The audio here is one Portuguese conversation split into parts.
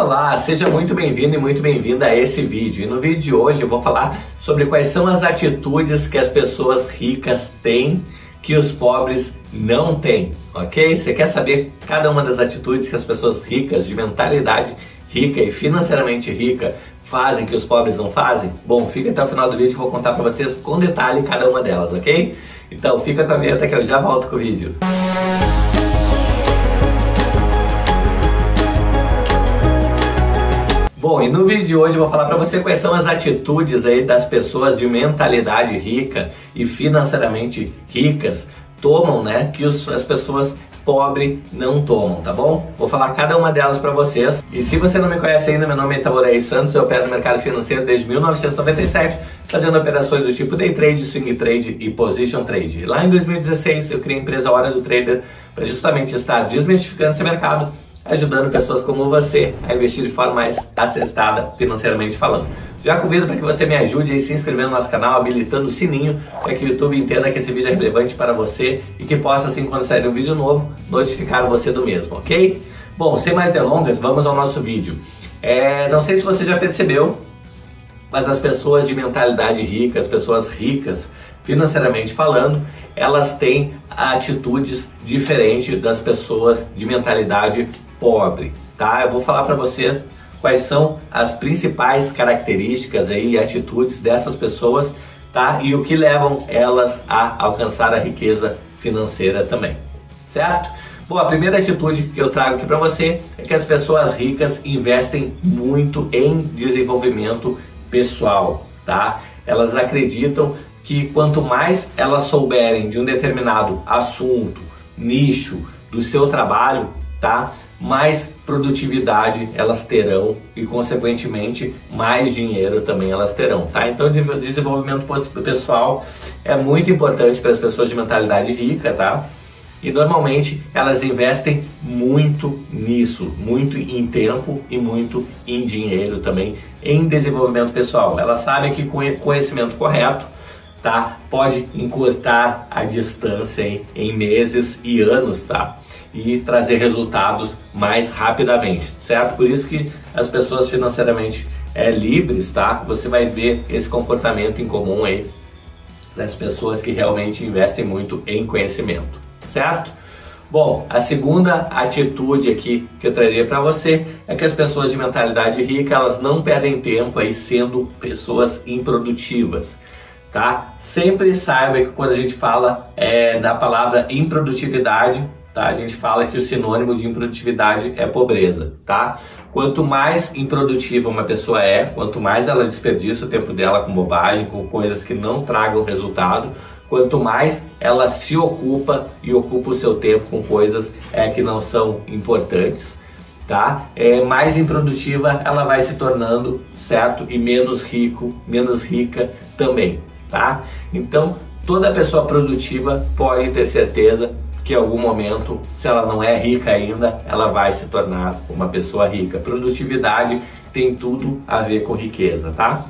Olá, seja muito bem-vindo e muito bem-vinda a esse vídeo. E no vídeo de hoje eu vou falar sobre quais são as atitudes que as pessoas ricas têm que os pobres não têm, ok? Você quer saber cada uma das atitudes que as pessoas ricas, de mentalidade rica e financeiramente rica, fazem que os pobres não fazem? Bom, fica até o final do vídeo que eu vou contar para vocês com detalhe cada uma delas, ok? Então fica com a vinheta que eu já volto com o vídeo. Bom, e no vídeo de hoje eu vou falar para você quais são as atitudes aí das pessoas de mentalidade rica e financeiramente ricas tomam, né, que os, as pessoas pobres não tomam, tá bom? Vou falar cada uma delas para vocês. E se você não me conhece ainda, meu nome é Itaborei Santos, eu opero no mercado financeiro desde 1997, fazendo operações do tipo day trade, swing trade e position trade. Lá em 2016 eu criei a empresa Hora do Trader para justamente estar desmistificando esse mercado ajudando pessoas como você a investir de forma mais acertada financeiramente falando. Já convido para que você me ajude a se inscrever no nosso canal, habilitando o sininho para que o YouTube entenda que esse vídeo é relevante para você e que possa, assim, quando sair um vídeo novo, notificar você do mesmo, ok? Bom, sem mais delongas, vamos ao nosso vídeo. É, não sei se você já percebeu, mas as pessoas de mentalidade rica, as pessoas ricas, financeiramente falando, elas têm atitudes diferentes das pessoas de mentalidade pobre, tá? Eu vou falar para vocês quais são as principais características aí atitudes dessas pessoas, tá? E o que levam elas a alcançar a riqueza financeira também, certo? Bom, a primeira atitude que eu trago aqui para você é que as pessoas ricas investem muito em desenvolvimento pessoal, tá? Elas acreditam que quanto mais elas souberem de um determinado assunto, nicho do seu trabalho, tá? mais produtividade elas terão e, consequentemente, mais dinheiro também elas terão, tá? Então, desenvolvimento pessoal é muito importante para as pessoas de mentalidade rica, tá? E normalmente elas investem muito nisso, muito em tempo e muito em dinheiro também em desenvolvimento pessoal. Elas sabem que com conhecimento correto, tá? Pode encurtar a distância em, em meses e anos, tá? E trazer resultados mais rapidamente, certo? Por isso que as pessoas financeiramente é, livres, tá? Você vai ver esse comportamento em comum aí das pessoas que realmente investem muito em conhecimento, certo? Bom, a segunda atitude aqui que eu traria para você é que as pessoas de mentalidade rica elas não perdem tempo aí sendo pessoas improdutivas, tá? Sempre saiba que quando a gente fala é, da palavra improdutividade tá? A gente fala que o sinônimo de improdutividade é pobreza, tá? Quanto mais improdutiva uma pessoa é, quanto mais ela desperdiça o tempo dela com bobagem, com coisas que não tragam resultado, quanto mais ela se ocupa e ocupa o seu tempo com coisas é, que não são importantes, tá? É, mais improdutiva ela vai se tornando, certo? E menos rico, menos rica também, tá? Então, toda pessoa produtiva pode ter certeza que em algum momento, se ela não é rica ainda, ela vai se tornar uma pessoa rica. Produtividade tem tudo a ver com riqueza, tá?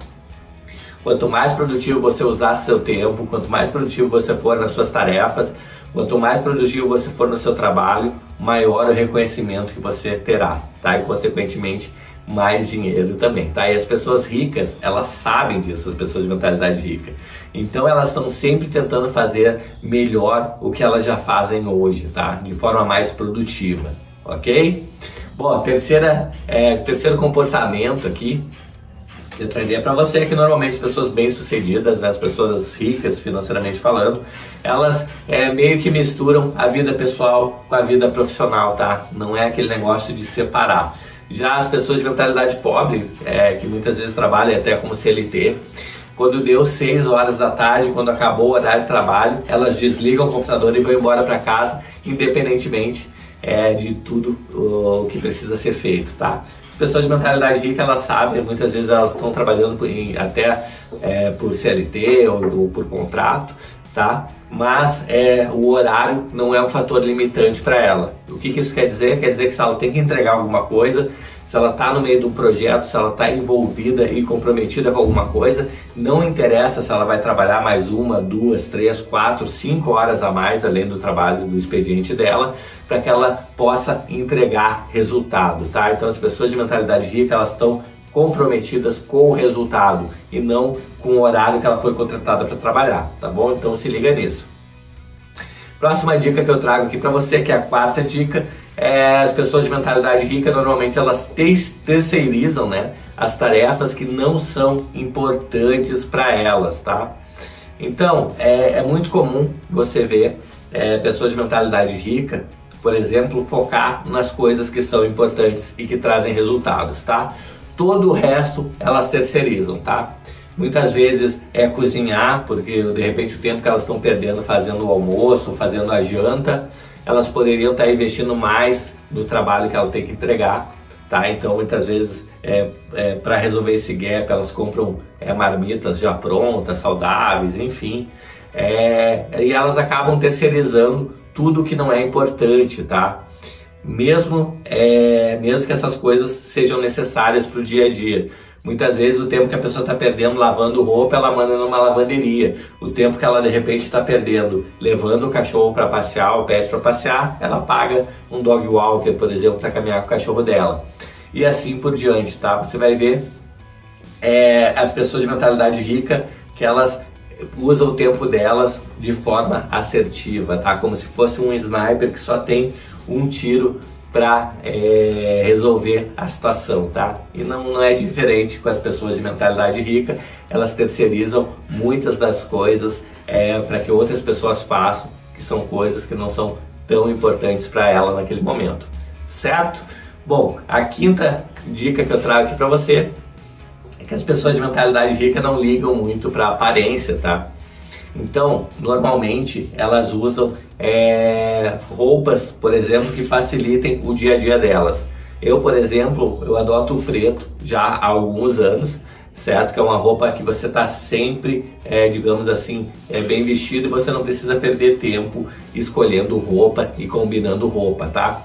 Quanto mais produtivo você usar seu tempo, quanto mais produtivo você for nas suas tarefas, quanto mais produtivo você for no seu trabalho, maior o reconhecimento que você terá, tá? E consequentemente mais dinheiro também, tá? E as pessoas ricas, elas sabem disso, as pessoas de mentalidade rica. Então elas estão sempre tentando fazer melhor o que elas já fazem hoje, tá? De forma mais produtiva, ok? Bom, terceira, é, terceiro comportamento aqui eu traria para você é que normalmente as pessoas bem-sucedidas, né, as pessoas ricas financeiramente falando, elas é, meio que misturam a vida pessoal com a vida profissional, tá? Não é aquele negócio de separar. Já as pessoas de mentalidade pobre, é, que muitas vezes trabalham até como CLT, quando deu 6 horas da tarde, quando acabou o horário de trabalho, elas desligam o computador e vão embora para casa, independentemente é, de tudo o que precisa ser feito, tá? Pessoas de mentalidade rica, elas sabem, muitas vezes elas estão trabalhando em, até é, por CLT ou, ou por contrato, tá? Mas é, o horário não é um fator limitante para ela. O que, que, isso quer dizer? Quer dizer que se ela tem que entregar alguma coisa, se ela está no meio de um projeto, se ela está envolvida e comprometida com alguma coisa, não interessa se ela vai trabalhar mais uma, duas, três, quatro, cinco horas a mais além do trabalho do expediente dela, para que ela possa entregar resultado, tá? Então as pessoas de mentalidade rica elas estão comprometidas com o resultado e não com o horário que ela foi contratada para trabalhar, tá bom? Então se liga nisso. Próxima dica que eu trago aqui para você, que é a quarta dica, é as pessoas de mentalidade rica normalmente elas terceirizam, né, as tarefas que não são importantes para elas, tá? Então é, é, muito comum você ver é, pessoas de mentalidade rica, por exemplo, focar nas coisas que são importantes e que trazem resultados, tá? Todo o resto elas terceirizam, tá? Muitas vezes é cozinhar, porque de repente o tempo que elas estão perdendo fazendo o almoço, fazendo a janta, elas poderiam estar investindo mais no trabalho que ela tem que entregar, tá? Então muitas vezes é, é para resolver esse gap elas compram é, marmitas já prontas, saudáveis, enfim, é, e elas acabam terceirizando tudo que não é importante, tá? Mesmo, é, mesmo que essas coisas sejam necessárias para o dia a dia. Muitas vezes o tempo que a pessoa está perdendo lavando roupa, ela manda numa lavanderia. O tempo que ela de repente está perdendo levando o cachorro para passear, o pet para passear, ela paga um dog walker, por exemplo, para caminhar com o cachorro dela. E assim por diante, tá? Você vai ver é, as pessoas de mentalidade rica que elas usam o tempo delas de forma assertiva, tá? Como se fosse um sniper que só tem um tiro para é, resolver a situação, tá? E não, não é diferente com as pessoas de mentalidade rica, elas terceirizam muitas das coisas é, para que outras pessoas façam, que são coisas que não são tão importantes para ela naquele momento, certo? Bom, a quinta dica que eu trago aqui para você é que as pessoas de mentalidade rica não ligam muito para aparência, tá? Então, normalmente elas usam é, roupas, por exemplo, que facilitem o dia a dia delas. Eu, por exemplo, eu adoto o preto já há alguns anos, certo? Que é uma roupa que você está sempre, é, digamos assim, é, bem vestido e você não precisa perder tempo escolhendo roupa e combinando roupa, tá?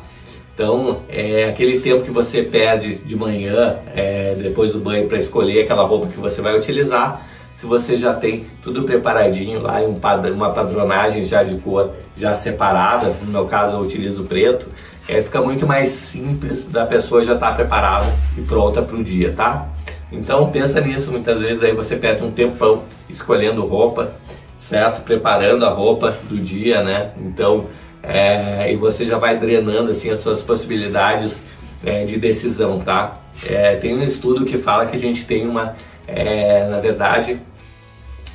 Então, é aquele tempo que você perde de manhã, é, depois do banho, para escolher aquela roupa que você vai utilizar, se você já tem tudo preparadinho lá, um uma padronagem já de cor já separada, no meu caso eu utilizo preto, é, fica muito mais simples da pessoa já estar tá preparada e pronta para o dia, tá? Então pensa nisso, muitas vezes aí você perde um tempão escolhendo roupa, certo? Preparando a roupa do dia, né? Então, é, e você já vai drenando assim as suas possibilidades é, de decisão, tá? É, tem um estudo que fala que a gente tem uma é, na verdade,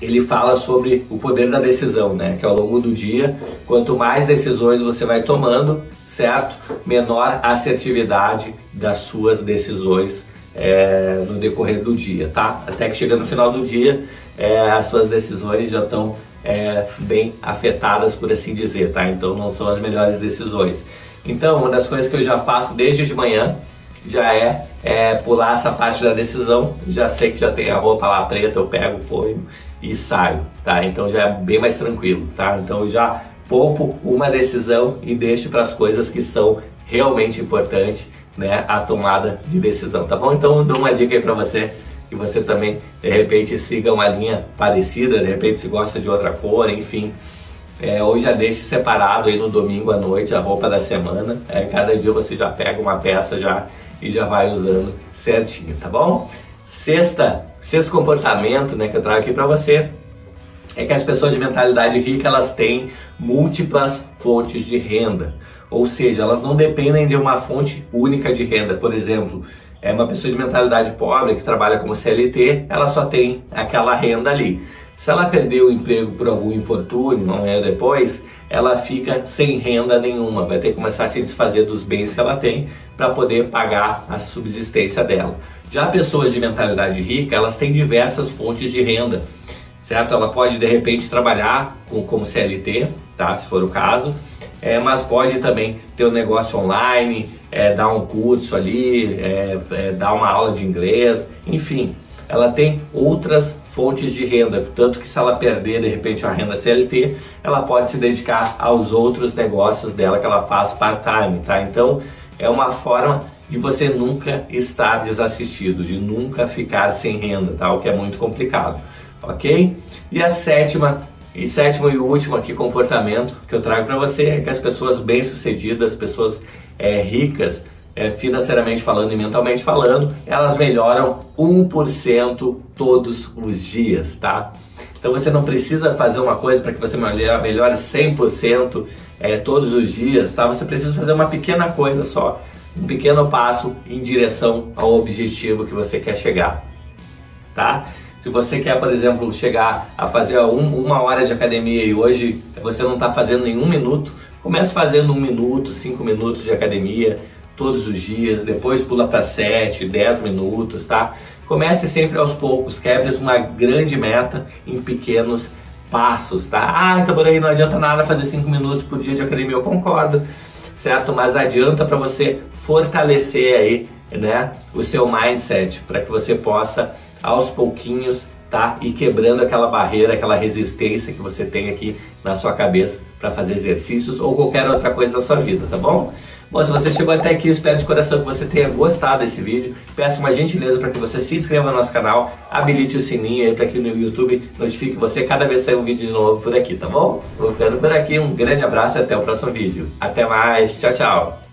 ele fala sobre o poder da decisão, né? Que ao longo do dia, quanto mais decisões você vai tomando, certo? Menor assertividade das suas decisões é, no decorrer do dia, tá? Até que chega no final do dia, é, as suas decisões já estão é, bem afetadas, por assim dizer, tá? Então não são as melhores decisões. Então, uma das coisas que eu já faço desde de manhã já é, é, pular essa parte da decisão. Já sei que já tem a roupa lá preta, eu pego, ponho e saio, tá? Então já é bem mais tranquilo, tá? Então já poupo uma decisão e deixo para as coisas que são realmente importantes, né? A tomada de decisão, tá bom? Então dou uma dica aí para você que você também de repente siga uma linha parecida, de repente se gosta de outra cor, enfim. É, ou já deixe separado aí no domingo à noite a roupa da semana. É, cada dia você já pega uma peça já e já vai usando certinho, tá bom? Sexta, sexto comportamento, né, que eu trago aqui para você é que as pessoas de mentalidade rica elas têm múltiplas fontes de renda, ou seja, elas não dependem de uma fonte única de renda. Por exemplo, é uma pessoa de mentalidade pobre que trabalha como CLT, ela só tem aquela renda ali. Se ela perder o emprego por algum infortúnio, não é depois, ela fica sem renda nenhuma, vai ter que começar a se desfazer dos bens que ela tem para poder pagar a subsistência dela. Já pessoas de mentalidade rica, elas têm diversas fontes de renda, certo? Ela pode de repente trabalhar com, como CLT, tá? Se for o caso, é, mas pode também ter um negócio online, é, dar um curso ali, é, é dar uma aula de inglês, enfim, ela tem outras fontes de renda, tanto que se ela perder de repente a renda CLT, ela pode se dedicar aos outros negócios dela que ela faz part-time, tá? Então é uma forma de você nunca estar desassistido, de nunca ficar sem renda, tá? O que é muito complicado, ok? E a sétima e sétimo e último aqui comportamento que eu trago para você é que as pessoas bem-sucedidas, pessoas é, ricas, é, financeiramente falando e mentalmente falando, elas melhoram 1% todos os dias, tá? Então você não precisa fazer uma coisa para que você melhore 100% é, todos os dias, tá? Você precisa fazer uma pequena coisa só, um pequeno passo em direção ao objetivo que você quer chegar, tá? Se você quer, por exemplo, chegar a fazer um, uma hora de academia e hoje você não está fazendo nenhum minuto, comece fazendo um minuto, cinco minutos de academia todos os dias, depois pula para sete, dez minutos, tá? Comece sempre aos poucos, quebre uma grande meta em pequenos passos, tá? Ah, então por aí não adianta nada fazer cinco minutos por dia de academia, eu concordo, certo? Mas adianta para você fortalecer aí, né, o seu mindset, para que você possa aos pouquinhos, tá? E quebrando aquela barreira, aquela resistência que você tem aqui na sua cabeça para fazer exercícios ou qualquer outra coisa da sua vida, tá bom? Bom, se você chegou até aqui, espero de coração que você tenha gostado desse vídeo. Peço uma gentileza para que você se inscreva no nosso canal, habilite o sininho aí para que no YouTube notifique você cada vez que sair um vídeo de novo por aqui, tá bom? Vou ficando por aqui, um grande abraço e até o próximo vídeo. Até mais, tchau, tchau!